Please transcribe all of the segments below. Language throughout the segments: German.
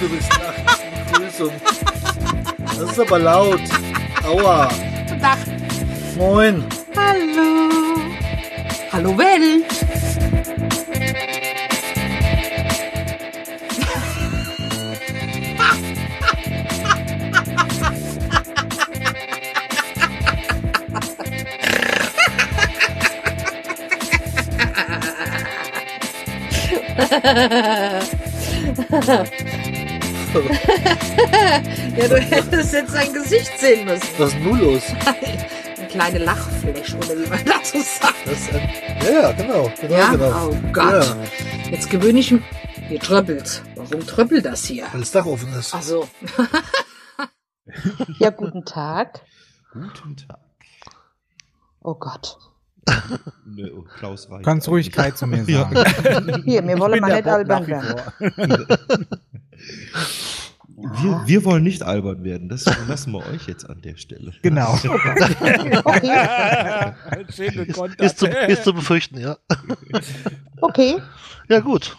du willst nach Begrüßung. Das ist aber laut. Aua. Guten Tag. Moin. Hallo. Hallo Welt. ja, du hättest jetzt sein Gesicht sehen müssen. Was ist denn nun los? Eine kleine Lachfläche, oder wie man dazu sagt. Das ist ein, ja, ja, genau. genau, Ja? genau. Oh Gott. Ja, Jetzt gewöhne ich mich. Hier tröppelt. Warum tröppelt das hier? weil das Dach offen ist. Ach so. Ja, guten Tag. Guten Tag. Oh Gott. Nö, oh, Klaus Reich. Kannst ruhig Kai zu mir Ja. sagen. Hier, wir wollen mal nicht albern werden. Wir, wir wollen nicht albern werden. Das lassen wir euch jetzt an der Stelle. Genau. Ist, zu, ist zu befürchten, ja. okay. Ja, gut.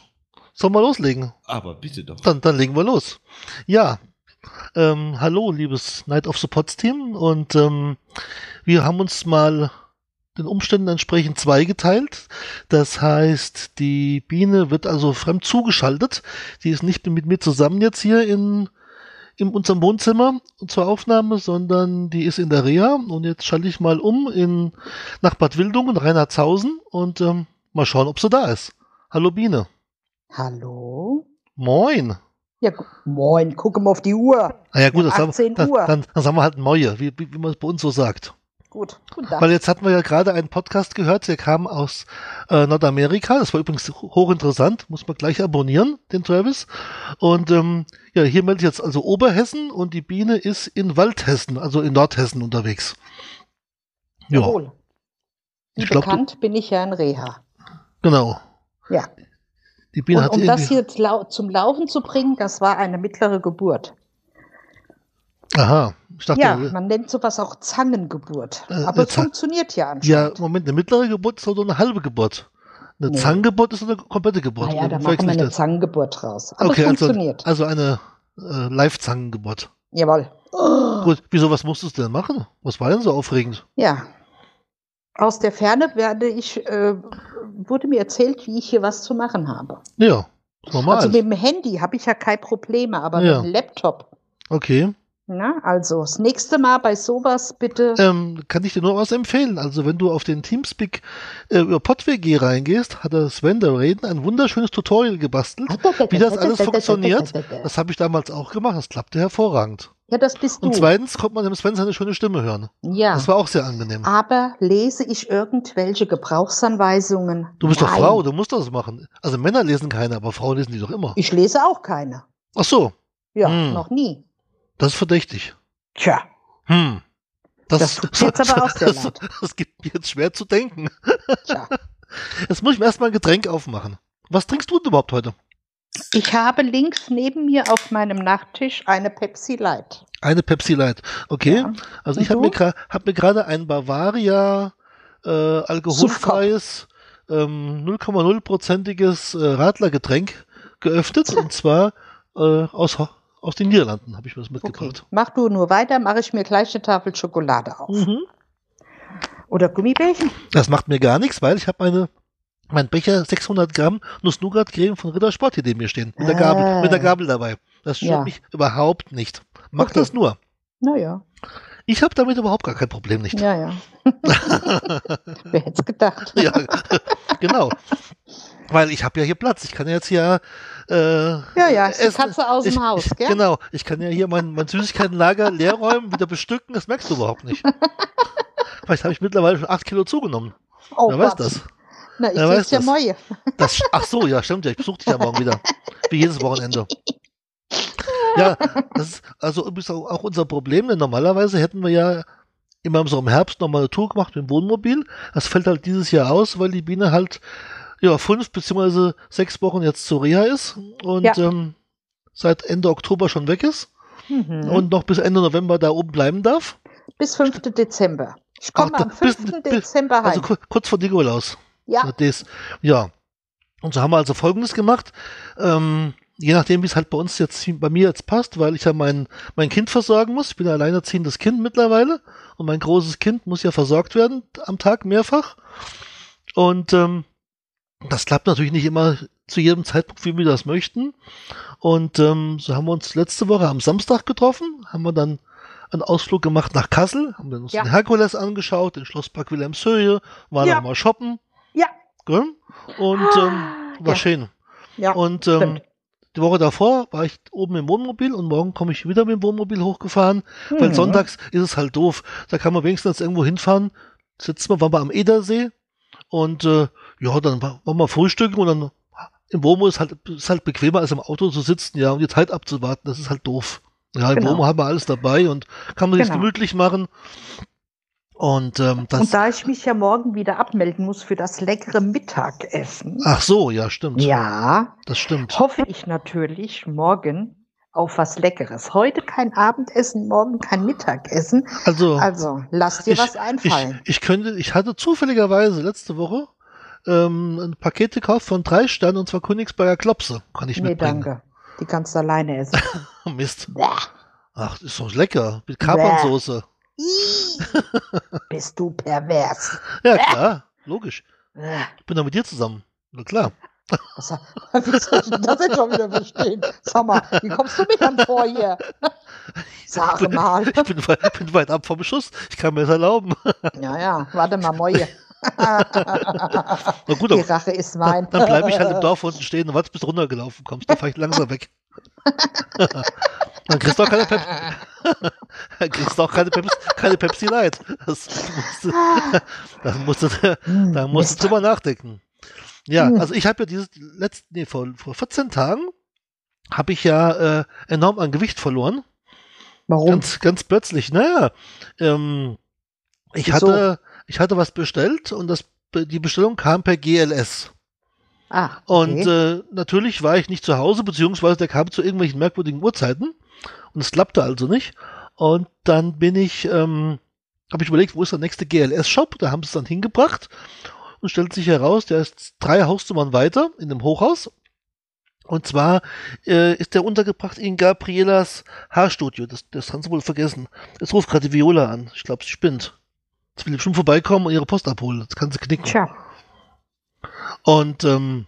Sollen wir loslegen? Aber bitte doch. Dann, dann legen wir los. Ja. Ähm, hallo, liebes Night of the Pots Team. Und ähm, wir haben uns mal den Umständen entsprechend zweigeteilt. Das heißt, die Biene wird also fremd zugeschaltet. Die ist nicht mit mir zusammen jetzt hier in, in unserem Wohnzimmer zur Aufnahme, sondern die ist in der Reha. Und jetzt schalte ich mal um in, nach Bad Wildungen, Reinhardshausen und ähm, mal schauen, ob sie da ist. Hallo Biene. Hallo? Moin. Ja, moin, guck mal auf die Uhr. Ah ja gut, das haben, 18 dann, Uhr. dann, dann sagen wir halt Moje, wie, wie, wie man es bei uns so sagt. Gut, guten Tag. Weil jetzt hatten wir ja gerade einen Podcast gehört, der kam aus äh, Nordamerika. Das war übrigens hochinteressant, muss man gleich abonnieren, den Travis. Und ähm, ja, hier meldet jetzt also Oberhessen und die Biene ist in Waldhessen, also in Nordhessen unterwegs. Ja, Jawohl. Wie Ich glaub, bekannt bin ich ja in Reha. genau. Ja. Die Biene Und hat um das hier zum Laufen zu bringen, das war eine mittlere Geburt. Aha, ich dachte, Ja, äh, man nennt sowas auch Zangengeburt. Äh, Aber eine es Zang- funktioniert ja ja, anscheinend. Moment, eine mittlere Geburt ist oder eine halbe Geburt. Eine Nee. Zangengeburt ist eine komplette Geburt. naja, da machen wir eine das? Zangengeburt draus. Aber Okay, es also, funktioniert. also eine äh, Live-Zangengeburt. Jawohl. Gut, wieso, was musstest du denn machen? Was war denn so aufregend? Ja. Aus der Ferne werde ich, äh, wurde mir erzählt, wie ich hier was zu machen habe. Ja, normal. Also mit dem Handy habe ich ja keine Probleme, aber Ja. mit dem Laptop. okay. Na, also das nächste Mal bei sowas bitte. Ähm, kann ich dir nur was empfehlen. Also wenn du auf den Teamspeak äh, über PodWG reingehst, hat der Sven der Reden ein wunderschönes Tutorial gebastelt, wie das alles funktioniert. Das habe ich damals auch gemacht. Das klappte hervorragend. Ja, das bist du. Und zweitens konnte man dem Sven seine schöne Stimme hören. ja. Das war auch sehr angenehm. Aber lese ich irgendwelche Gebrauchsanweisungen? Du bist doch Nein. Frau, du musst das machen. Also Männer lesen keine, aber Frauen lesen die doch immer. Ich lese auch keine. Ach so, Ja, Hm. noch nie. Das ist verdächtig. Tja, Hm. Das tut mir jetzt aber auch sehr das, leid. das gibt mir jetzt schwer zu denken. tja. Jetzt muss ich mir erstmal ein Getränk aufmachen. Was trinkst du denn überhaupt heute? Ich habe links neben mir auf meinem Nachttisch eine Pepsi Light. Eine Pepsi Light. Okay. Ja. Also Und ich habe mir, hab mir gerade ein Bavaria äh, alkoholfreies ähm, 0,0-prozentiges äh, Radlergetränk geöffnet. und zwar äh, aus, aus den Niederlanden habe ich mir das Okay. mitgebracht. Mach du nur weiter, mache ich mir gleich eine Tafel Schokolade auf. Mhm. Oder Gummibärchen? Das macht mir gar nichts, weil ich habe meine mein Becher 600 Gramm Nuss-Nougat-Creme von Rittersport hier neben mir stehen. Mit der Gabel, Ah. mit der Gabel dabei. Das stört Ja. mich überhaupt nicht. Mach Okay. das nur. Naja, Ich habe damit überhaupt gar kein Problem nicht. ja, ja. Wer hätte es gedacht? Ja, genau. Weil ich habe ja hier Platz. Ich kann jetzt hier. Äh, Ja, ja, ist die essen. Katze aus dem ich, Haus, gell? Genau. Ich kann ja hier mein, mein Süßigkeitenlager leer räumen, wieder bestücken. Das merkst du überhaupt nicht. Vielleicht habe ich mittlerweile schon 8 Kilo zugenommen. Oh, Wer weiß Gott. das? Na, ich Wer sehe weiß ja das? Moje. das? Ach so, ja, stimmt ja. Ich besuche dich ja morgen wieder. Wie jedes Wochenende. Ja, das ist also übrigens auch unser Problem, denn normalerweise hätten wir ja immer so im Herbst nochmal eine Tour gemacht mit dem Wohnmobil. Das fällt halt dieses Jahr aus, weil die Biene halt ja fünf beziehungsweise sechs Wochen jetzt zur Reha ist und Ja. ähm, seit Ende Oktober schon weg ist Mhm. und noch bis Ende November da oben bleiben darf. Bis 5. Dezember. Ich komme Ach, am da- bis- 5. bis- Dezember heim. Also ku- kurz vor Nikolaus. ja, Das, ja. Und so haben wir also Folgendes gemacht. Ähm, je nachdem, wie es halt bei uns jetzt, bei mir jetzt passt, weil ich ja mein, mein Kind versorgen muss. Ich bin ein alleinerziehendes Kind mittlerweile und mein großes Kind muss ja versorgt werden am Tag mehrfach. Und ähm, das klappt natürlich nicht immer zu jedem Zeitpunkt, wie wir das möchten. Und ähm, so haben wir uns letzte Woche am Samstag getroffen, haben wir dann einen Ausflug gemacht nach Kassel, haben wir uns Ja. den Herkules angeschaut, den Schlosspark Wilhelmshöhe, waren Ja. noch mal shoppen. Ja. Gell? Und ähm, war Ja. schön. Ja, Und ähm, stimmt. Die Woche davor war ich oben im Wohnmobil und morgen komme ich wieder mit dem Wohnmobil hochgefahren, weil Mhm. sonntags ist es halt doof. Da kann man wenigstens irgendwo hinfahren. Sitzen wir, waren wir am Edersee und äh, ja, dann waren wir frühstücken und dann im Wohnmobil ist halt, ist halt bequemer als im Auto zu sitzen, ja, und die Zeit abzuwarten, das ist halt doof. Ja, im Genau. Wohnmobil haben wir alles dabei und kann man sich Genau. gemütlich machen. Und ähm, das. Und da ich mich ja morgen wieder abmelden muss für das leckere Mittagessen, ach so, ja, stimmt. ja, Das stimmt. hoffe ich natürlich morgen auf was Leckeres. Heute kein Abendessen, morgen kein Mittagessen. Also, Also, lass dir Ich- was ich, einfallen. ich könnte, ich hatte zufälligerweise letzte Woche ähm, ein Paket gekauft von drei Sternen und zwar Königsberger Klopse. Kann ich nee, mitbringen. danke. Die kannst du alleine essen. Mist. Bäh. Ach, ist doch lecker. Mit Kapernsoße. Bist du pervers. Ja, klar. Logisch. Bäh. Ich bin doch mit dir zusammen. Na klar. Was, wie soll ich das jetzt schon wieder verstehen? Sag mal, wie kommst du mir dann vor hier? Sag mal. Ich bin weit, bin weit ab vom Schuss. Ich kann mir das erlauben. Ja, ja, warte mal, Moje. Na gut, Die Rache ist mein. dann, dann bleibe ich halt im Dorf unten stehen und warte, bis du runtergelaufen kommst. Dann fahre ich langsam weg. Dann kriegst du auch keine Pepsi. dann kriegst du auch keine Pepsi, keine Pepsi Light. Das musst du, das musst du, Hm, Da musst du drüber nachdenken. Ja, Hm. also ich habe ja dieses letzten, nee, vor, vor 14 Tagen habe ich ja äh, enorm an Gewicht verloren. Warum? Ganz, ganz plötzlich. Naja, ähm, ich Wieso? hatte, ich hatte was bestellt und das, die Bestellung kam per GLS. Ah, Und okay. äh, natürlich war ich nicht zu Hause, beziehungsweise der kam zu irgendwelchen merkwürdigen Uhrzeiten und es klappte also nicht. Und dann bin ich, ähm, habe ich überlegt, wo ist der nächste GLS-Shop? Da haben sie es dann hingebracht und stellt sich heraus, der ist drei Hausnummern weiter in dem Hochhaus. Und zwar äh, ist der untergebracht in Gabrielas Haarstudio. Das, das haben sie wohl vergessen. Jetzt ruft gerade die Viola an. Ich glaube, sie spinnt. Jetzt will ich schon vorbeikommen und ihre Post abholen. Das kann sie knicken. Tja, Und ähm,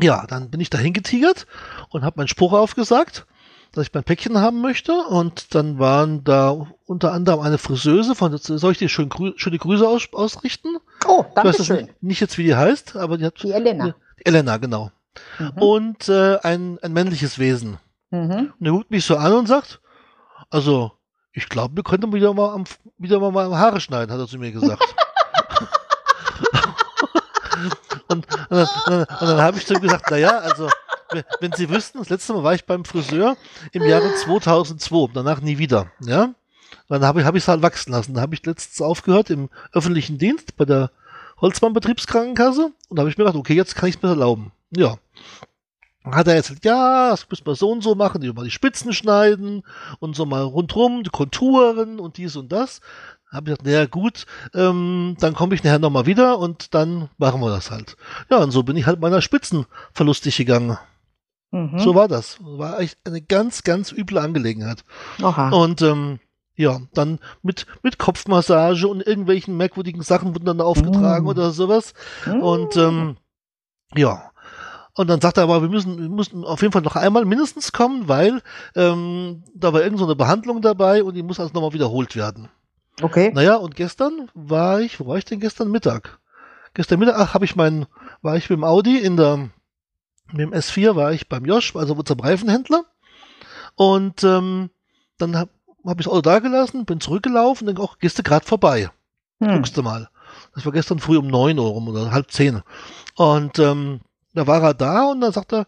ja, dann bin ich dahin getigert und habe meinen Spruch aufgesagt, dass ich mein Päckchen haben möchte. Und dann waren da unter anderem eine Friseuse, von soll ich dir schön grü schöne Grüße aus ausrichten? oh, danke schön. nicht, nicht jetzt, wie die heißt, aber die hat Die Elena. Elena, genau. Mhm. Und äh, ein, ein männliches Wesen. Mhm. Und er guckt mich so an und sagt, also, ich glaube, wir könnten wieder mal am, wieder mal, mal Haare schneiden, hat er zu mir gesagt. und, und, dann, und dann, und dann habe ich zu ihm gesagt, naja, also, wenn- Sie wüssten, das letzte Mal war ich beim Friseur im Jahre 2002, danach nie wieder, ja. Dann habe ich es halt wachsen lassen. Da habe ich letztens aufgehört im öffentlichen Dienst bei der Holzmann Betriebskrankenkasse und da habe ich mir gedacht, okay, jetzt kann ich es mir erlauben. Ja. Dann hat er jetzt ja, das müssen wir so und so machen, die mal die Spitzen schneiden und so mal rundrum, die Konturen und dies und das. Habe ich gesagt, naja gut, ähm, dann komme ich nachher nochmal wieder und dann machen wir das halt. Ja, und so bin ich halt meiner Spitzen verlustig gegangen. Mhm. So war das. War echt eine ganz, ganz üble Angelegenheit. Oha. Und ähm, ja, dann mit, mit Kopfmassage und irgendwelchen merkwürdigen Sachen wurden dann aufgetragen Mm. oder sowas. Und ähm, ja. Und dann sagt er aber, wir müssen, wir müssen auf jeden Fall noch einmal mindestens kommen, weil ähm, da war irgend so eine Behandlung dabei und die muss also nochmal wiederholt werden. okay. Naja, und gestern war ich, wo war ich denn gestern Mittag? Gestern Mittag, ach, habe ich meinen, war ich mit dem Audi in der, mit dem S4 war ich beim Josh, also unserem Reifenhändler. Und ähm, dann habe hab ich das Auto da gelassen, bin zurückgelaufen, denke auch, gehst du gerade vorbei. Hm. Guckst du mal. Das war gestern früh um neun Uhr rum oder halb zehn. Und ähm, da war er da und dann sagt er,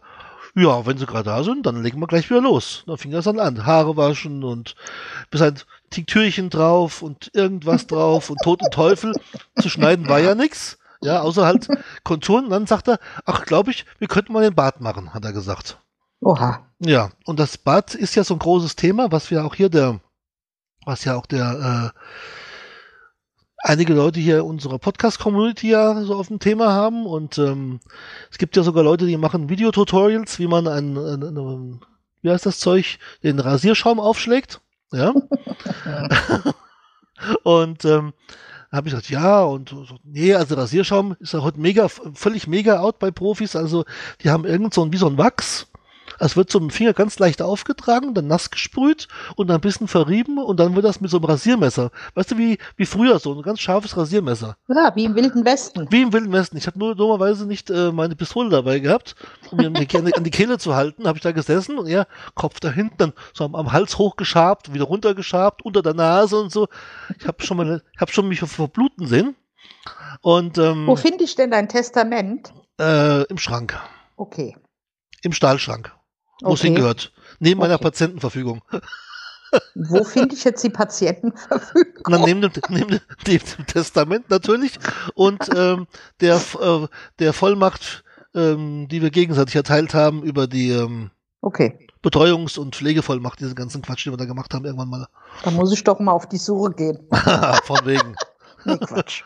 ja, wenn sie gerade da sind, dann legen wir gleich wieder los. Dann fing das dann an. Haare waschen und bis ein Tinktürchen drauf und irgendwas drauf und Tod und Teufel. Zu schneiden war ja nix. Ja, außer halt Konturen. Und dann sagt er, ach, glaube ich, wir könnten mal den Bart machen, hat er gesagt. Oha. Ja, und das Bad ist ja so ein großes Thema, was wir auch hier der, was ja auch der einige Leute hier in unserer Podcast-Community ja so auf dem Thema haben und ähm, es gibt ja sogar Leute, die machen Videotutorials, wie man ein, ein, ein wie heißt das Zeug, den Rasierschaum aufschlägt. Ja. und ähm, habe ich gesagt, ja, und so, nee, also Rasierschaum ist ja heute mega, völlig mega out bei Profis. Also die haben irgend so ein, wie so ein Wachs, es wird so mit dem Finger ganz leicht aufgetragen, dann nass gesprüht und dann ein bisschen verrieben und dann wird das mit so einem Rasiermesser. Weißt du, wie, wie früher so ein ganz scharfes Rasiermesser. Ja, wie im Wilden Westen. Wie im Wilden Westen. Ich habe nur dummerweise nicht äh, meine Pistole dabei gehabt, um mir an die, an die Kehle zu halten. Habe ich da gesessen und er Kopf da hinten, dann so am, am Hals hochgeschabt, wieder runtergeschabt, unter der Nase und so. Ich habe schon habe schon mich verbluten sehen. Und ähm, Wo finde ich denn dein Testament? Äh, im Schrank. Okay. Im Stahlschrank wo es Okay. hingehört. Neben meiner Okay. Patientenverfügung. Wo finde ich jetzt die Patientenverfügung? Na, neben, dem, neben, dem, dem Testament natürlich und ähm, der, äh, der Vollmacht, ähm, die wir gegenseitig erteilt haben über die ähm, Okay, Betreuungs- und Pflegevollmacht, diesen ganzen Quatsch, den wir da gemacht haben, irgendwann mal. dann muss ich doch mal auf die Suche gehen. Von wegen. Nee, Quatsch.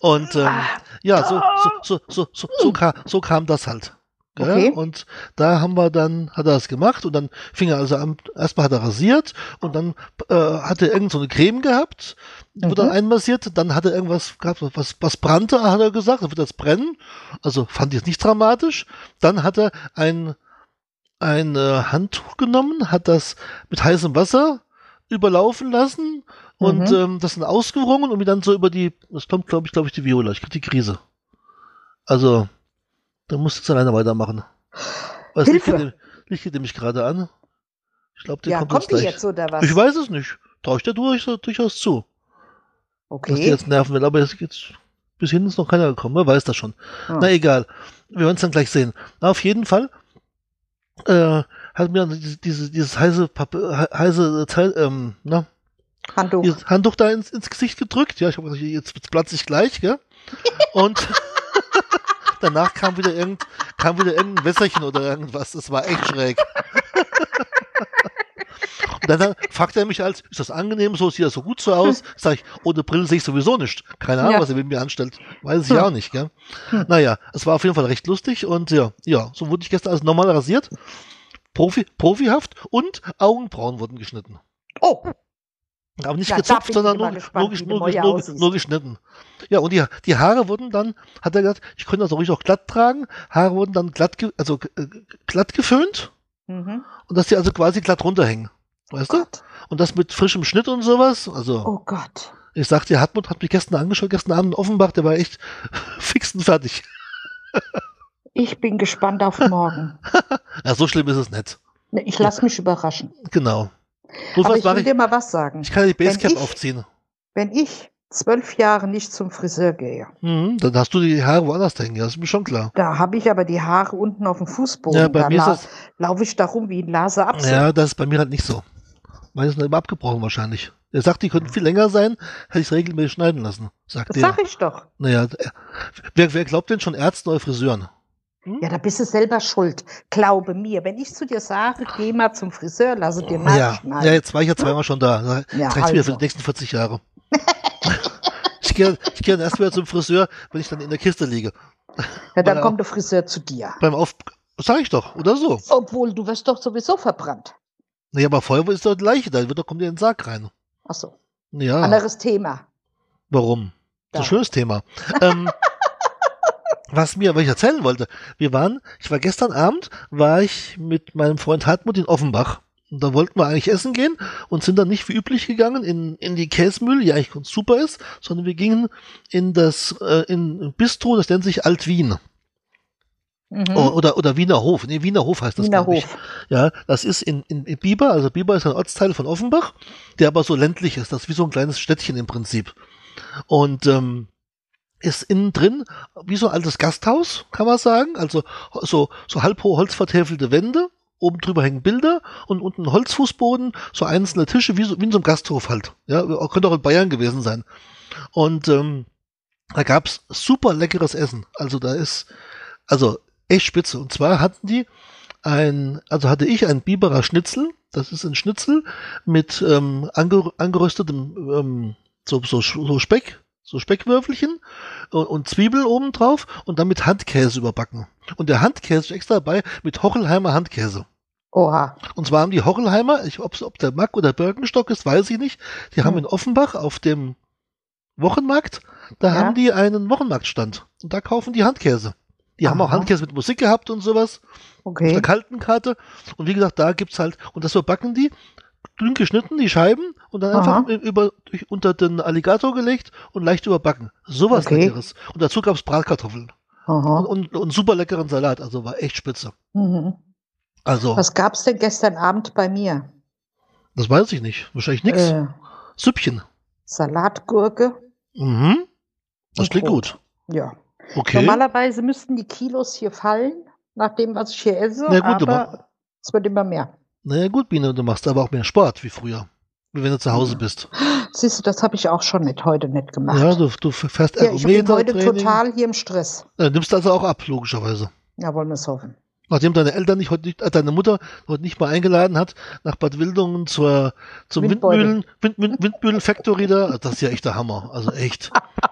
Und ähm, ja, so, so, so, so, so, so, kam, so kam das halt. Okay. Und da haben wir dann, hat er das gemacht und dann fing er also an, erstmal hat er rasiert und dann äh, hat er irgend so eine Creme gehabt, die wurde Mhm. dann einmassiert, dann hat er irgendwas gehabt, was, was brannte, hat er gesagt, dann wird das brennen. Also fand ich jetzt nicht dramatisch. Dann hat er ein, ein äh, Handtuch genommen, hat das mit heißem Wasser überlaufen lassen und Mhm. ähm, das dann ausgewrungen und mir dann so über die, das kommt glaube ich, glaube ich, die Viola, ich krieg die Krise. Also, da musst du jetzt alleine weitermachen. Was liegt Hilfe! liegt dir nämlich gerade an? Ich glaube, der Ja, kommt, kommt jetzt jetzt oder was? Ich weiß es nicht. Traue ich dir durch, durchaus zu, dass die Okay. jetzt nerven will, aber jetzt geht's, bis hin ist noch keiner gekommen, wer weiß das schon. Hm. Na egal. Wir werden es dann gleich sehen. Na, auf jeden Fall äh, hat mir diese, diese, dieses heiße, Pappe, he- heiße Teil, ähm, na, Handtuch. Handtuch da ins, ins Gesicht gedrückt. Ja, ich habe jetzt, jetzt platze ich gleich, gell? Und danach kam wieder irgend, kam wieder irgendein Wässerchen oder irgendwas. Das war echt schräg. Und dann fragt er mich als, ist das angenehm so, sieht das so gut so aus? Sag ich, ohne Brille sehe ich sowieso nicht. Keine Ahnung, Ja. was er mit mir anstellt. Weiß ich Hm. auch nicht, gell? Naja, es war auf jeden Fall recht lustig und ja, ja, so wurde ich gestern als normal rasiert. Profi, profihaft und Augenbrauen wurden geschnitten. Oh, Aber nicht Ja, gezupft, sondern nur, gespannt, gesch- du nur, geschnitten. Ja, und die, die Haare wurden dann, hat er gesagt, ich könnte das auch ruhig auch glatt tragen. Haare wurden dann glatt, ge, also äh, glatt geföhnt mhm. und dass die also quasi glatt runterhängen. Weißt du? Gott. Und das mit frischem Schnitt und sowas. Also, Oh Gott. ich sag dir, Hartmut hat mich gestern angeschaut, gestern Abend in Offenbach, der war echt fix und fertig. Ich bin gespannt auf morgen. Ja, so schlimm ist es nicht. Ich lasse mich überraschen. Genau. Aber ich will ich, dir mal was sagen. ich kann die Wenn Basecap ich- aufziehen. Wenn ich zwölf Jahre nicht zum Friseur gehe, Mhm, dann hast du die Haare woanders hängen, das ist mir schon klar. da habe ich aber die Haare unten auf dem Fußboden. Ja, bei da mir ist das, laufe ich da rum wie ein Lase Apfel. Ja, das ist bei mir halt nicht so. Meine sind immer abgebrochen wahrscheinlich. Er sagt, die könnten viel länger sein, hätte ich es regelmäßig schneiden lassen, sagt das er. sag ich doch. Naja, wer, wer glaubt denn schon Ärzten oder Friseuren? Hm? Ja, da bist du selber schuld. Glaube mir. Wenn ich zu dir sage, geh mal zum Friseur, lasse dir Ja, nachschneiden. ja, jetzt war ich ja zweimal schon da. Das Ja, reicht mir für also. die nächsten 40 Jahre. ich gehe ich gehe dann erst wieder zum Friseur, wenn ich dann in der Kiste liege. Ja, dann Weil kommt der Friseur zu dir. Beim Auf... Sag ich doch, oder so. Obwohl, du wirst doch sowieso verbrannt. Naja, aber Feuerwehr ist doch die Leiche, da wird doch kommt in den Sarg rein. Ach so. Ja, Anderes Thema. warum? Das ist Ja. ein schönes Thema. ähm, was mir, was ich erzählen wollte, wir waren, ich war gestern Abend, war ich mit meinem Freund Hartmut in Offenbach. Und da wollten wir eigentlich essen gehen und sind dann nicht wie üblich gegangen in, in die Käsemühle, die eigentlich ganz super ist, sondern wir gingen in das äh, in Bistro, das nennt sich Alt Wien. Mhm. Oder, oder Wiener Hof. Nee, Wiener Hof heißt das. Wiener glaub ich. Hof. Ja, das ist in, in, in Biber, also Biber ist ein Ortsteil von Offenbach, der aber so ländlich ist. Das ist wie so ein kleines Städtchen im Prinzip. Und ähm, ist innen drin wie so ein altes Gasthaus, kann man sagen. Also so, so halb hohe holzvertäfelte Wände, oben drüber hängen Bilder und unten Holzfußboden, so einzelne Tische, wie, so, wie in so einem Gasthof halt. Ja, könnte auch in Bayern gewesen sein. Und ähm, da gab's super leckeres Essen. Also da ist, also echt spitze. Und zwar hatten die ein, also hatte ich ein Biberer Schnitzel, das ist ein Schnitzel mit ähm, ange, angeröstetem ähm, so, so, so Speck, so Speckwürfelchen und, und Zwiebel oben drauf und dann mit Handkäse überbacken. Und der Handkäse ist extra dabei mit Hochelheimer Handkäse. Oha. Und zwar haben die Hochelheimer, ich, ob's, ob der Mack oder Birkenstock ist, weiß ich nicht. Die haben Hm. in Offenbach auf dem Wochenmarkt, da Ja. haben die einen Wochenmarktstand. Und da kaufen die Handkäse. Die haben auch Aha. Handkäse mit Musik gehabt und sowas. Auf Okay. der kalten Karte. Und wie gesagt, da gibt's halt, und das überbacken die, dünn geschnitten, die Scheiben, und dann Aha. einfach über, durch, unter den Alligator gelegt und leicht überbacken. Sowas Okay. Leckeres. Und dazu gab's Bratkartoffeln. Aha. Und, und, und super leckeren Salat. Also war echt spitze. Mhm. Also, Was gab's denn gestern Abend bei mir? das weiß ich nicht. Wahrscheinlich nix. Äh, Süppchen. Salatgurke. Mhm. Das klingt Brot. gut. Ja. Okay. Normalerweise müssten die Kilos hier fallen, nach dem, was ich hier esse, Na gut, aber- aber es wird immer mehr. Naja, gut, Biene, du machst aber auch mehr Sport wie früher. Wie wenn du zu Hause bist. Siehst du, das habe ich auch schon nicht heute nicht gemacht. Ja, du, du fährst Ja, ich bin heute total hier im Stress. Äh, nimmst also auch ab, logischerweise. Ja, wollen wir es hoffen. Nachdem deine Eltern nicht heute nicht, äh, deine Mutter heute nicht mal eingeladen hat, nach Bad Wildungen zur, zum. Windmühlen, Wind, Wind, Windmühlen Factory da, das ist ja echt der Hammer. Also echt.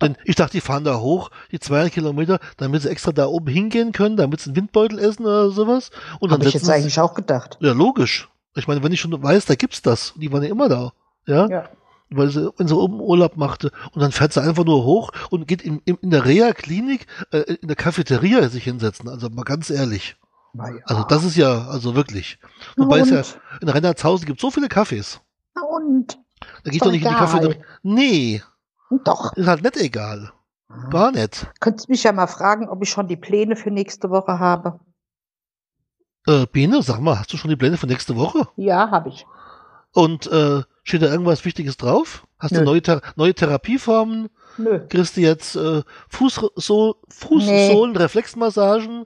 Denn ich dachte, die fahren da hoch, die 200 Kilometer, damit sie extra da oben hingehen können, damit sie einen Windbeutel essen oder sowas. Und dann Habe ich jetzt sie- eigentlich auch gedacht. Ja, logisch. Ich meine, wenn ich schon weiß, da gibt's das. Die waren ja immer da. Ja. Ja. Weil sie, wenn sie oben Urlaub machte. Und dann fährt sie einfach nur hoch und geht in, in, in der Reha-Klinik, äh, in der Cafeteria sich hinsetzen. Also mal ganz ehrlich. Ja. Also das ist ja, also wirklich. Wobei es ja, in Reinhardshausen gibt so viele Cafés. Na und? Da geht doch doch nicht in die. Cafeteria. Nee, Doch. ist halt nicht egal. Gar nicht. Könntest mich ja mal fragen, ob ich schon die Pläne für nächste Woche habe. Äh, Biene, sag mal, hast du schon die Pläne für nächste Woche? Ja, habe ich. Und äh, steht da irgendwas Wichtiges drauf? Hast du Nö. neue, Thera neue Therapieformen? Nö. Kriegst du jetzt äh, Fußsohlen, Nee. Reflexmassagen,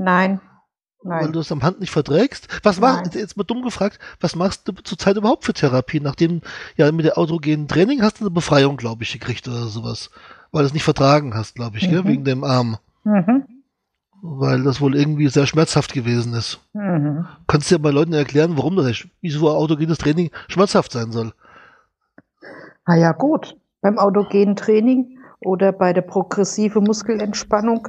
Nein. weil Nein. du es am Hand nicht verträgst? Was machst jetzt mal dumm gefragt, was machst du zurzeit überhaupt für Therapie? Nachdem ja mit der autogenen Training hast du eine Befreiung, glaube ich, gekriegt oder sowas. Weil du es nicht vertragen hast, glaube ich, gell? Mhm. wegen dem Arm. Mhm. Weil das wohl irgendwie sehr schmerzhaft gewesen ist. Mhm. Kannst du ja bei Leuten erklären, warum das, wieso autogenes Training schmerzhaft sein soll? Na ja, gut. Beim autogenen Training oder bei der progressive Muskelentspannung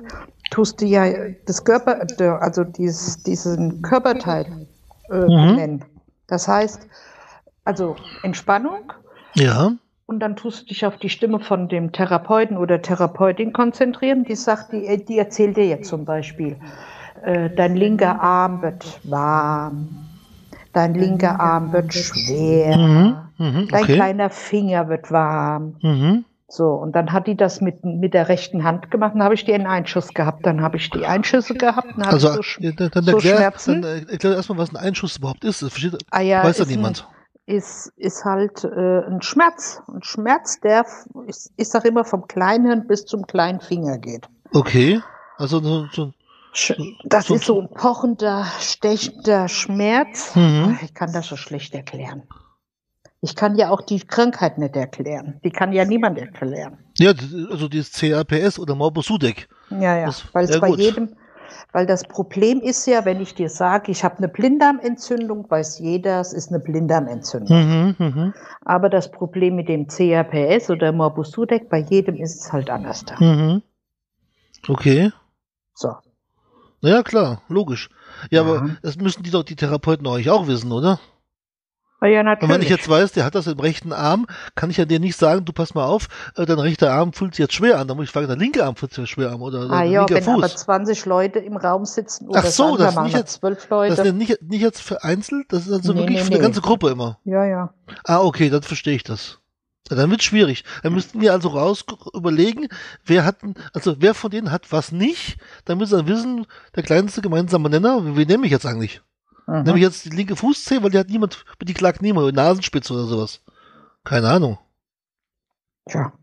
tust du ja das Körper, der- also dieses, diesen Körperteil äh, Mhm. nennen. Das heißt, also Entspannung Ja. und dann tust du dich auf die Stimme von dem Therapeuten oder Therapeutin konzentrieren. Die sagt, die, die erzählt dir jetzt zum Beispiel, äh, dein linker Arm wird warm, dein linker Arm wird schwer, Mhm. Mhm. dein Okay. kleiner Finger wird warm. Mhm. So, und dann hat die das mit, mit der rechten Hand gemacht, dann habe ich die einen Einschuss gehabt, dann habe ich die Einschüsse gehabt, dann habe Also, ich so, Sch- ja, dann, dann, so erklär, Schmerzen. dann äh, erklär erstmal, was ein Einschuss überhaupt ist. Das versteht, ah ja, weiß ja ein- niemand. ist, ist halt äh, ein Schmerz. Ein Schmerz, der, ich, ich sag immer, vom kleinen bis zum kleinen Finger geht. Okay. Also so, so, das ist so ein pochender, stechender Schmerz. Mhm. Ich kann das so schlecht erklären. Ich kann ja auch die Krankheit nicht erklären. Die kann ja niemand erklären. ja, also dieses CRPS oder Morbus Sudeck. Ja, ja. Das- Weil es ja, bei gut. jedem, weil das Problem ist ja, wenn ich dir sage, ich habe eine Blinddarmentzündung, weiß jeder, es ist eine Blinddarmentzündung. Mhm, mhm, Aber das Problem mit dem CRPS oder Morbus Sudeck, bei jedem ist es halt anders da. mhm. Okay. So. Naja, klar, logisch. Ja, Ja. aber das müssen die doch die Therapeuten euch auch wissen, oder? Na ja, Und natürlich. wenn ich jetzt weiß, der hat das im rechten Arm, kann ich ja dir nicht sagen, du pass mal auf, äh, dein rechter Arm fühlt sich jetzt schwer an. Da muss ich fragen, dein linker Arm fühlt sich schwer an oder ah ja, linker wenn aber Fuß. 20 Leute im Raum sitzen oder Ach so, das mal nicht jetzt- zwölf Das Leute. ist ja nicht, nicht jetzt vereinzelt, das ist also Nee, wirklich nee, für eine nee. ganze Gruppe immer. Ja, ja. Ah, okay, dann verstehe ich das. Ja, dann wird schwierig. Dann müssten wir also raus überlegen, wer hat, denn- also wer von denen hat was nicht. Dann müssen wir wissen, der kleinste gemeinsame Nenner, wen nehme ich jetzt eigentlich? Mhm. Nehme ich jetzt die linke Fußzehe, weil die hat niemand, die klagt niemand, oder Nasenspitze oder sowas. Keine Ahnung. Tja.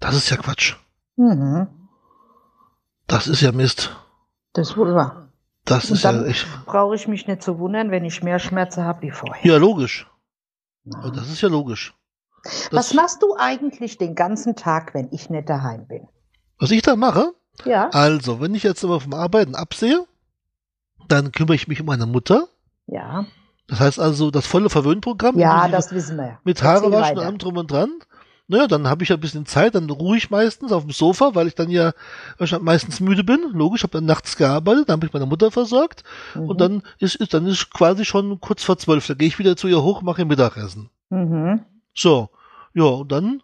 Das ist ja Quatsch. Mhm. Das ist ja Mist. Das ist wohl wahr. Das Und ist ja echt. Brauche ich mich nicht zu wundern, wenn ich mehr Schmerzen habe wie vorher. Ja, logisch. Ja. Aber Das ist ja logisch. Das, Was machst du eigentlich den ganzen Tag, wenn ich nicht daheim bin? was ich da mache? Ja. Also, wenn ich jetzt aber vom Arbeiten absehe, dann kümmere ich mich um meine Mutter. Das heißt also das volle Verwöhnprogramm. Ja, das wissen wir. Mit Haare waschen allem drum und dran. naja, dann habe ich ja ein bisschen Zeit, dann ruhe ich meistens auf dem Sofa, weil ich dann ja wahrscheinlich meistens müde bin. Logisch, habe dann nachts gearbeitet, dann habe ich meine Mutter versorgt Mhm. und dann ist, ist dann ist quasi schon kurz vor zwölf. Da gehe ich wieder zu ihr hoch, mache ihr Mittagessen. Mhm. So, ja, und dann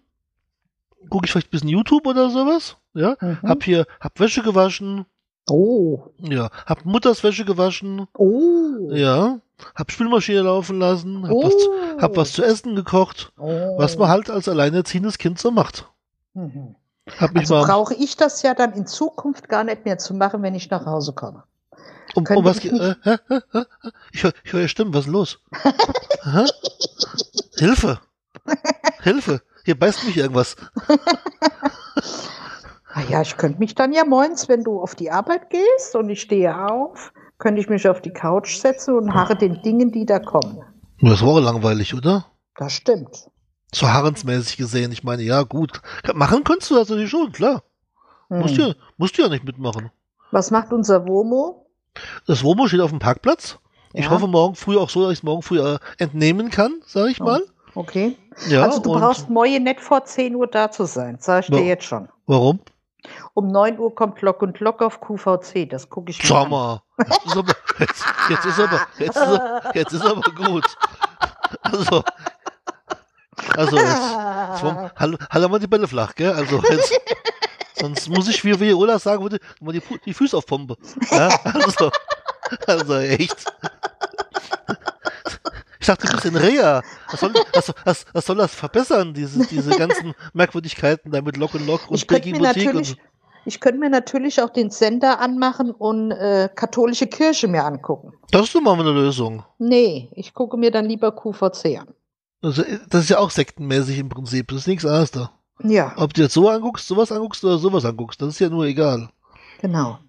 gucke ich vielleicht ein bisschen YouTube oder sowas. Ja, Mhm. hab hier, hab Wäsche gewaschen, Oh. ja, hab Mutters Wäsche gewaschen, Oh. ja, hab Spülmaschine laufen lassen, hab, was, zu- Oh. hab was zu essen gekocht, Oh. was man halt als alleinerziehendes Kind so macht. Mhm. Hab mich Also brauche ich das ja dann in Zukunft gar nicht mehr zu machen, wenn ich nach Hause komme. um, um was ich äh, hä, hä, hä, hä? ich höre ich hör ja Stimmen, was ist los? Hilfe! Hilfe! Hier beißt mich irgendwas. Ah ja, ich könnte mich dann ja moins, wenn du auf die Arbeit gehst und ich stehe auf, könnte ich mich auf die Couch setzen und harre den Dingen, die da kommen. Das war auch langweilig, oder? Das stimmt. So harrensmäßig gesehen. Ich meine, ja, gut. Machen kannst du das natürlich schon, klar. Hm. Musst, du, ja- musst du ja nicht mitmachen. Was macht unser Womo? Das Womo steht auf dem Parkplatz. Ich Ja. hoffe morgen früh auch so, dass ich es morgen früh äh, entnehmen kann, sage ich Oh. mal. Okay. Ja, also du brauchst morgen nicht vor 10 Uhr da zu sein, sag ich dir jetzt schon. warum? Um 9 Uhr kommt Lock und Lock auf QVC, das gucke ich mir Schau an. mal. Jetzt ist aber, jetzt, jetzt ist aber, jetzt ist, aber- jetzt ist aber gut. Also, also jetzt, jetzt wollen- hallo, hallo mal die Bälle flach, gell? Also jetzt, sonst muss ich wie Viola sagen, würde mal die, die Füße aufpumpe. Ja, also, also echt. Ich dachte, du bist in Rea. Was soll, was, was, was soll das verbessern, diese, diese ganzen Merkwürdigkeiten da mit Lock und Lock und mir Boutique und ich könnte mir natürlich auch den Sender anmachen und äh, katholische Kirche mir angucken. Das ist doch mal eine Lösung. Nee, ich gucke mir dann lieber QVC an. Also, das ist ja auch sektenmäßig im Prinzip. Das ist nichts anderes da. Ja, Ob du jetzt so anguckst, sowas anguckst oder sowas anguckst, das ist ja nur egal. genau.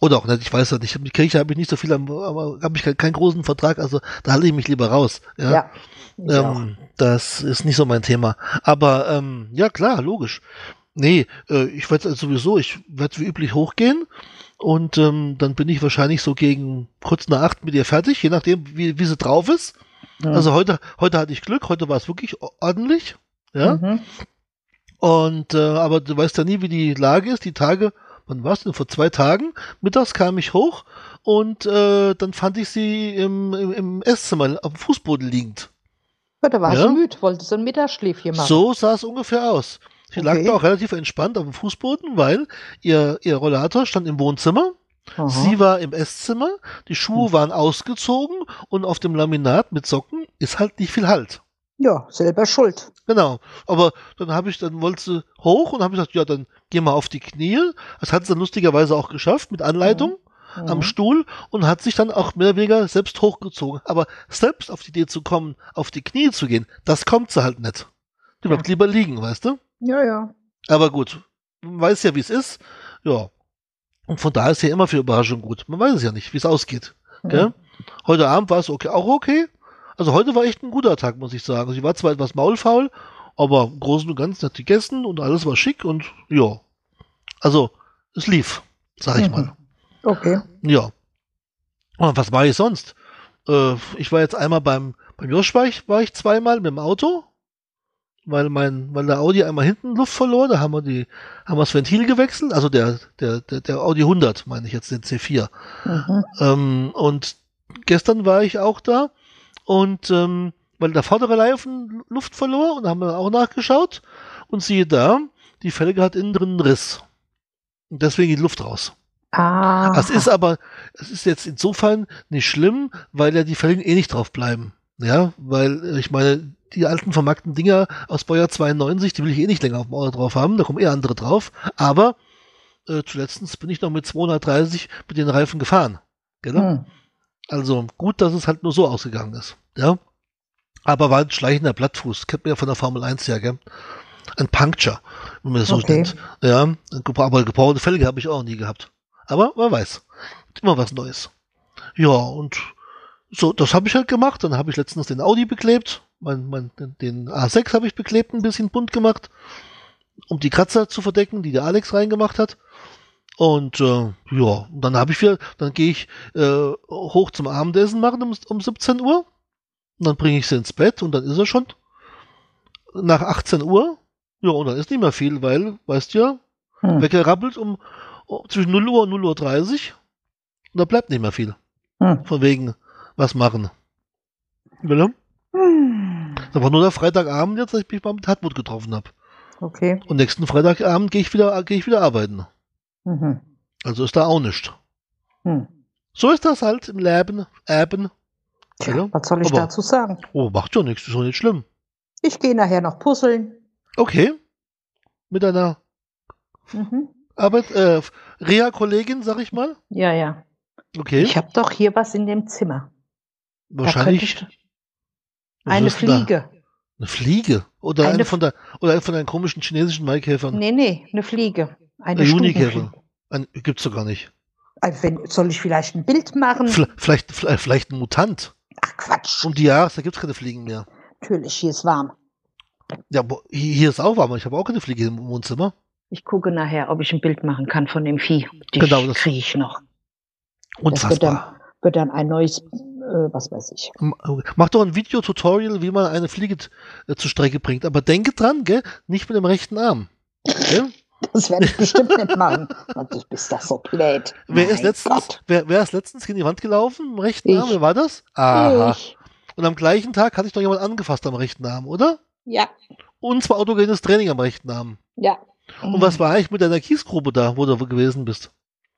Oder auch nicht, ich weiß ja nicht. Mit Kirche habe ich nicht so viel, aber habe ich keinen, keinen großen Vertrag, also da halte ich mich lieber raus. Ja. Ja. ähm, das ist nicht so mein Thema. Aber ähm, ja, klar, logisch. Nee, äh, ich werde sowieso, ich werde wie üblich hochgehen und ähm, dann bin ich wahrscheinlich so gegen kurz nach acht mit ihr fertig, je nachdem, wie, wie sie drauf ist. Hm. Also heute, heute hatte ich Glück, heute war es wirklich ordentlich. Ja. Mhm. Und äh, aber du weißt ja nie, wie die Lage ist. Die Tage, wann war's denn? Vor zwei Tagen. Mittags kam ich hoch und äh, dann fand ich sie im, im, im Esszimmer auf dem Fußboden liegend. Ja, da war Ja. sie müde, wollte so ein Mittagsschläfchen machen. So sah es ungefähr aus. Sie lag Okay. da auch relativ entspannt auf dem Fußboden, weil ihr, ihr Rollator stand im Wohnzimmer. Aha. Sie war im Esszimmer, die Schuhe waren ausgezogen und auf dem Laminat mit Socken ist halt nicht viel Halt. Ja, selber schuld. Genau. Aber dann habe ich, dann wollte sie hoch und habe gesagt, ja, dann geh mal auf die Knie. Das hat sie dann lustigerweise auch geschafft mit Anleitung Mhm. am Stuhl und hat sich dann auch mehr oder weniger selbst hochgezogen. Aber selbst auf die Idee zu kommen, auf die Knie zu gehen, das kommt sie halt nicht. Die bleibt lieber liegen, weißt du? Ja, ja. Aber gut, man weiß ja, wie es ist. Ja. Und von daher ist ja immer für Überraschung gut. Man weiß es ja nicht, wie es ausgeht. Gell? Heute Abend war es okay, auch okay. Also heute war echt ein guter Tag, muss ich sagen. Sie war zwar etwas maulfaul, aber im Großen und Ganzen hat sie gegessen und alles war schick und ja. Also, es lief, sag ich Mhm. mal. Okay. Ja. Und was war ich sonst? Äh, ich war jetzt einmal beim, beim Josh war ich, war ich zweimal mit dem Auto, weil mein, weil der Audi einmal hinten Luft verlor, da haben wir die, haben wir das Ventil gewechselt, also der, der, der, der Audi 100, meine ich jetzt, den C4. Mhm. Ähm, und gestern war ich auch da und ähm, weil der vordere Reifen Luft verlor und haben wir auch nachgeschaut und siehe da, die Felge hat innen drin einen Riss. Und deswegen geht Luft raus. Ah. Das ist aber, es ist jetzt insofern nicht schlimm, weil ja die Felgen eh nicht drauf bleiben. Ja, weil äh, ich meine, die alten vermarkten Dinger aus Baujahr 92, die will ich eh nicht länger auf dem Auto drauf haben, da kommen eh andere drauf. Aber äh, zuletzt bin ich noch mit 230 mit den Reifen gefahren. Genau. Hm. Also gut, dass es halt nur so ausgegangen ist. Ja. Aber war ein schleichender Blattfuß. Kennt man ja von der Formel 1 ja, gell? Ein Puncture, wenn man das so Okay. nennt. Ja. Aber gebrauchte Felge habe ich auch nie gehabt. Aber man weiß. Immer was Neues. Ja, und so, das habe ich halt gemacht. Dann habe ich letztens den Audi beklebt. Mein, mein, den- den A6 habe ich beklebt, ein bisschen bunt gemacht, um die Kratzer zu verdecken, die der Alex reingemacht hat. Und äh, ja, dann habe ich wieder, dann gehe ich äh, hoch zum Abendessen machen um, um 17 Uhr. Und dann bringe ich sie ins Bett und dann ist er schon nach 18 Uhr. Ja, und dann ist nicht mehr viel, weil, weißt du ja, Hm. Wecker rappelt um, um zwischen 0 Uhr und 0 Uhr 30. Und da bleibt nicht mehr viel. Hm. Von wegen, was machen. Willem? Hm. Das war nur der Freitagabend jetzt, dass ich mich mal mit Hartmut getroffen habe. Okay. Und nächsten Freitagabend gehe ich wieder, gehe ich wieder arbeiten. Mhm. Also ist da auch nichts. Hm. So ist das halt im Leben, Erben. Tja, Ja, was soll ich aber- dazu sagen? Oh, macht ja nichts, ist doch nicht schlimm. Ich gehe nachher noch puzzeln. Okay. Mit einer Mhm. Arbeit, äh, Reha-Kollegin, sag ich mal. Ja, ja. Okay. Ich habe doch hier was in dem Zimmer. Wahrscheinlich. Eine? Fliege. Eine Fliege? Oder eine, Eine von der, oder eine von den komischen chinesischen Maikäfern? Nee, nee, eine Fliege. Eine. Stubenfliege. Ein, gibt's doch gar nicht. Also wenn, soll ich vielleicht ein Bild machen? Vielleicht, vielleicht, vielleicht ein Mutant. Ach Quatsch. Um die Jahreszeit gibt's keine Fliegen mehr. Natürlich, hier ist warm. Ja, hier ist auch warm. Ich habe auch keine Fliege im Wohnzimmer. Ich gucke nachher, ob ich ein Bild machen kann von dem Vieh. Die Genau, das- kriege ich noch. Das wird dann, wird dann ein neues, äh, was weiß ich. Mach doch ein Videotutorial, wie man eine Fliege äh, zur Strecke bringt. Aber denke dran, gell? Nicht mit dem rechten Arm. Gell? Das werde ich bestimmt nicht machen. Und du bist doch so blöd. Wer ist Mein letztens, Gott. wer, wer ist letztens gegen die Wand gelaufen? Im rechten Ich. Arm? Wer war das? Aha. Ich. Und am gleichen Tag hatte ich doch jemand angefasst am rechten Arm, oder? Ja, Und zwar autogenes Training am rechten Arm. ja. Und was war eigentlich mit deiner Kiesgrube da, wo du gewesen bist?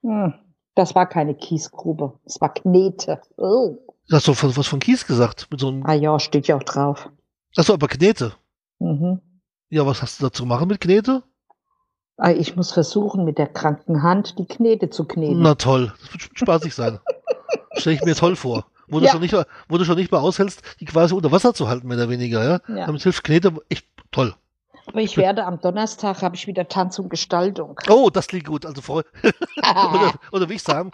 Hm. Das war keine Kiesgrube. Es war Knete. Oh. Du hast doch was von Kies gesagt. Mit so einem, Ah ja, steht ja auch drauf. achso, aber Knete. Mhm. Ja, was hast du da zu machen mit Knete? Ah, Ich muss versuchen, mit der kranken Hand die Knete zu kneten. Na toll, das wird spaßig sein. Stell ich mir toll vor. Wo, du Ja. schon nicht, wo du schon nicht mal aushältst, die quasi unter Wasser zu halten, mehr oder weniger, ja? Ja. Damit hilft Knete echt toll. Aber ich werde am Donnerstag habe ich wieder Tanz und Gestaltung. Oh, das klingt gut. Also oder, oder wie ich sagen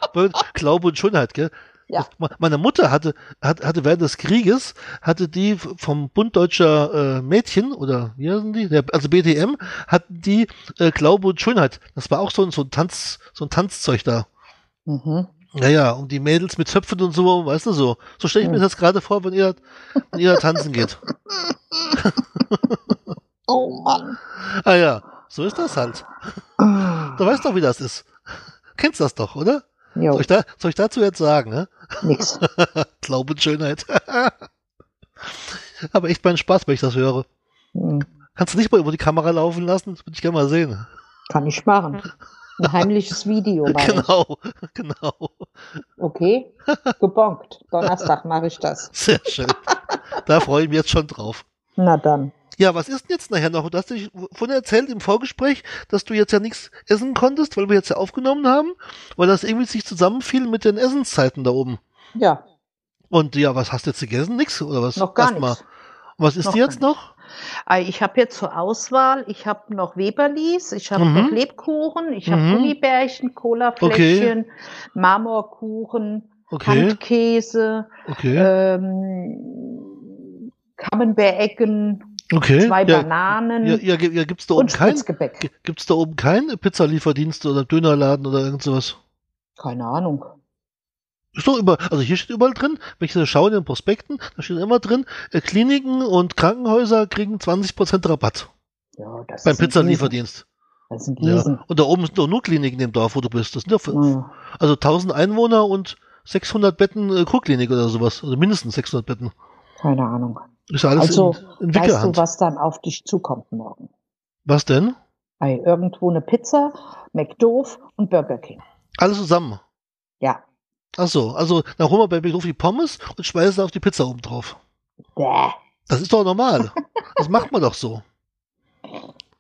Glaube und Schönheit, gell? Ja. Meine Mutter hatte, hat, hatte während des Krieges, hatte die vom Bund Deutscher äh, Mädchen, oder wie heißen die? Also BDM, hatten die äh, Glaube und Schönheit. Das war auch so ein, so ein Tanz, so ein Tanzzeug da. mhm. Ja, ja, und die Mädels mit Zöpfen und so, weißt du so. So stelle ich mir Hm. das gerade vor, wenn ihr, wenn ihr da tanzen geht. Oh Mann. Ah ja, so ist das halt. Ah. Du weißt doch, wie das ist. Kennst das doch, oder? Soll ich, da, soll ich dazu jetzt sagen, ne? nix. Glaube und Schönheit. Aber echt meinen Spaß, wenn ich das höre. Hm. Kannst du nicht mal über die Kamera laufen lassen? Das würde ich gerne mal sehen. Kann ich machen. Ein heimliches Video. Genau, genau. Okay, gebonkt. Donnerstag mache ich das. Sehr schön. Da freue ich mich jetzt schon drauf. Na dann. Ja, was ist denn jetzt nachher noch? Du hast dich vorhin erzählt im Vorgespräch, dass du jetzt ja nichts essen konntest, weil wir jetzt ja aufgenommen haben, weil das irgendwie sich zusammenfiel mit den Essenszeiten da oben. Ja, Und ja, was hast du jetzt gegessen? Nix oder was? noch gar nichts. Was ist Noch jetzt noch? Ich habe jetzt zur Auswahl, ich habe noch Weberlis, ich habe Mhm. noch Lebkuchen, ich habe Mhm. Gummibärchen, Colafläschchen, Marmorkuchen, Okay, Handkäse, okay, ähm, Camembert-Ecken, okay. zwei ja, Bananen ja, ja, ja, gibt's da oben und kein, gibt's da oben keinen Pizzalieferdienst oder Dönerladen oder irgend sowas? Keine Ahnung. Ist doch über, also hier steht überall drin, wenn ich so schaue in den Prospekten, da steht immer drin, äh, Kliniken und Krankenhäuser kriegen 20% Rabatt Ja, das beim Pizzalieferdienst. Riesen. Das ist ein Ja. Riesen. Und da oben sind doch nur Kliniken in dem Dorf, wo du bist. Das sind ja für, Naja. also 1000 Einwohner und 600 Betten äh, Kurklinik oder sowas. Also mindestens 600 Betten. Keine Ahnung. Ist alles Also, in, in Weißt du, was dann auf dich zukommt morgen? was denn? Ei, irgendwo eine Pizza, McDoof und Burger King. Alles zusammen. Ja. Ach so, also dann holen wir bei Begriff die Pommes und schmeißen auf die Pizza oben drauf. Bäh. Das ist doch normal. das macht man doch so.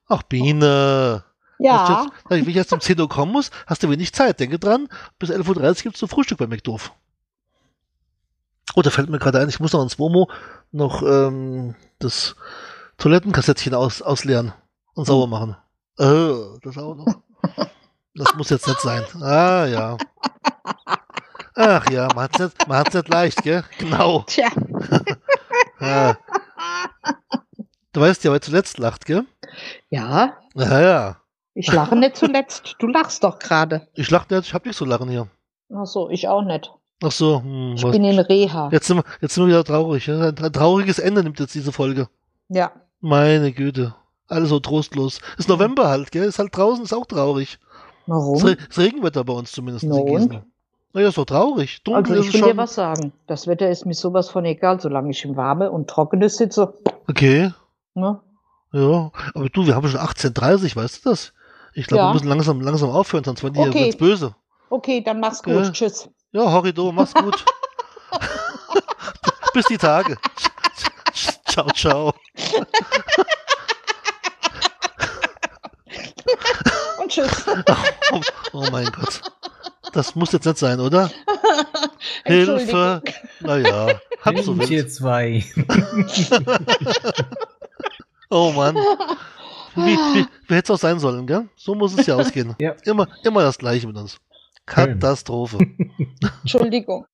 Ach, Biene. Ja, Jetzt, wenn ich jetzt um 10 Uhr kommen muss, hast du wenig Zeit. Denke dran, bis 11.30 Uhr gibt es zum Frühstück bei McDoof. Oh, da fällt mir gerade ein, ich muss noch ins Womo noch ähm, das Toilettenkassettchen aus, ausleeren und sauber machen. Äh, das auch noch. Das muss jetzt nicht sein. Ah, ja. Ach ja, man hat's nicht, man hat's nicht leicht, gell? Genau. tja. Ja. Du weißt ja, wer zuletzt lacht, gell? Ja, Ja, ja. ich lache nicht zuletzt. Du lachst doch gerade. Ich lach nicht, ich hab nicht so lachen hier. Ach so, ich auch nicht. Ach so, hm, Ich was, bin in Reha. jetzt, sind wir, jetzt sind wir wieder traurig. Ja? Ein tra- trauriges Ende nimmt jetzt diese Folge. Ja, Meine Güte. Alles so trostlos. Ist November halt, gell? Ist halt draußen, ist auch traurig. Warum? Ist Regenwetter bei uns zumindest Na in? Gießen. Naja, ist doch traurig. Dunkel Also ich will schon. dir was sagen. Das Wetter ist mir sowas von egal, solange ich im Warme und Trockene sitze. Okay. Ne? Ja. Aber du, wir haben schon 18.30 weißt du das? Ich glaube, Ja. wir müssen langsam, langsam aufhören, sonst werden die Okay. jetzt böse. Okay, dann mach's gut. Ja. Tschüss. Ja, Horrido, mach's gut. Bis die Tage. ciao, ciao. Und tschüss. Oh, oh mein Gott. Das muss jetzt nicht sein, oder? Hilfe. Naja, hab so Sind hier zwei. Oh Mann. Wie, wie, wie hätte es auch sein sollen, gell? So muss es ja ausgehen. Ja. Immer, immer das Gleiche mit uns. Katastrophe. Entschuldigung.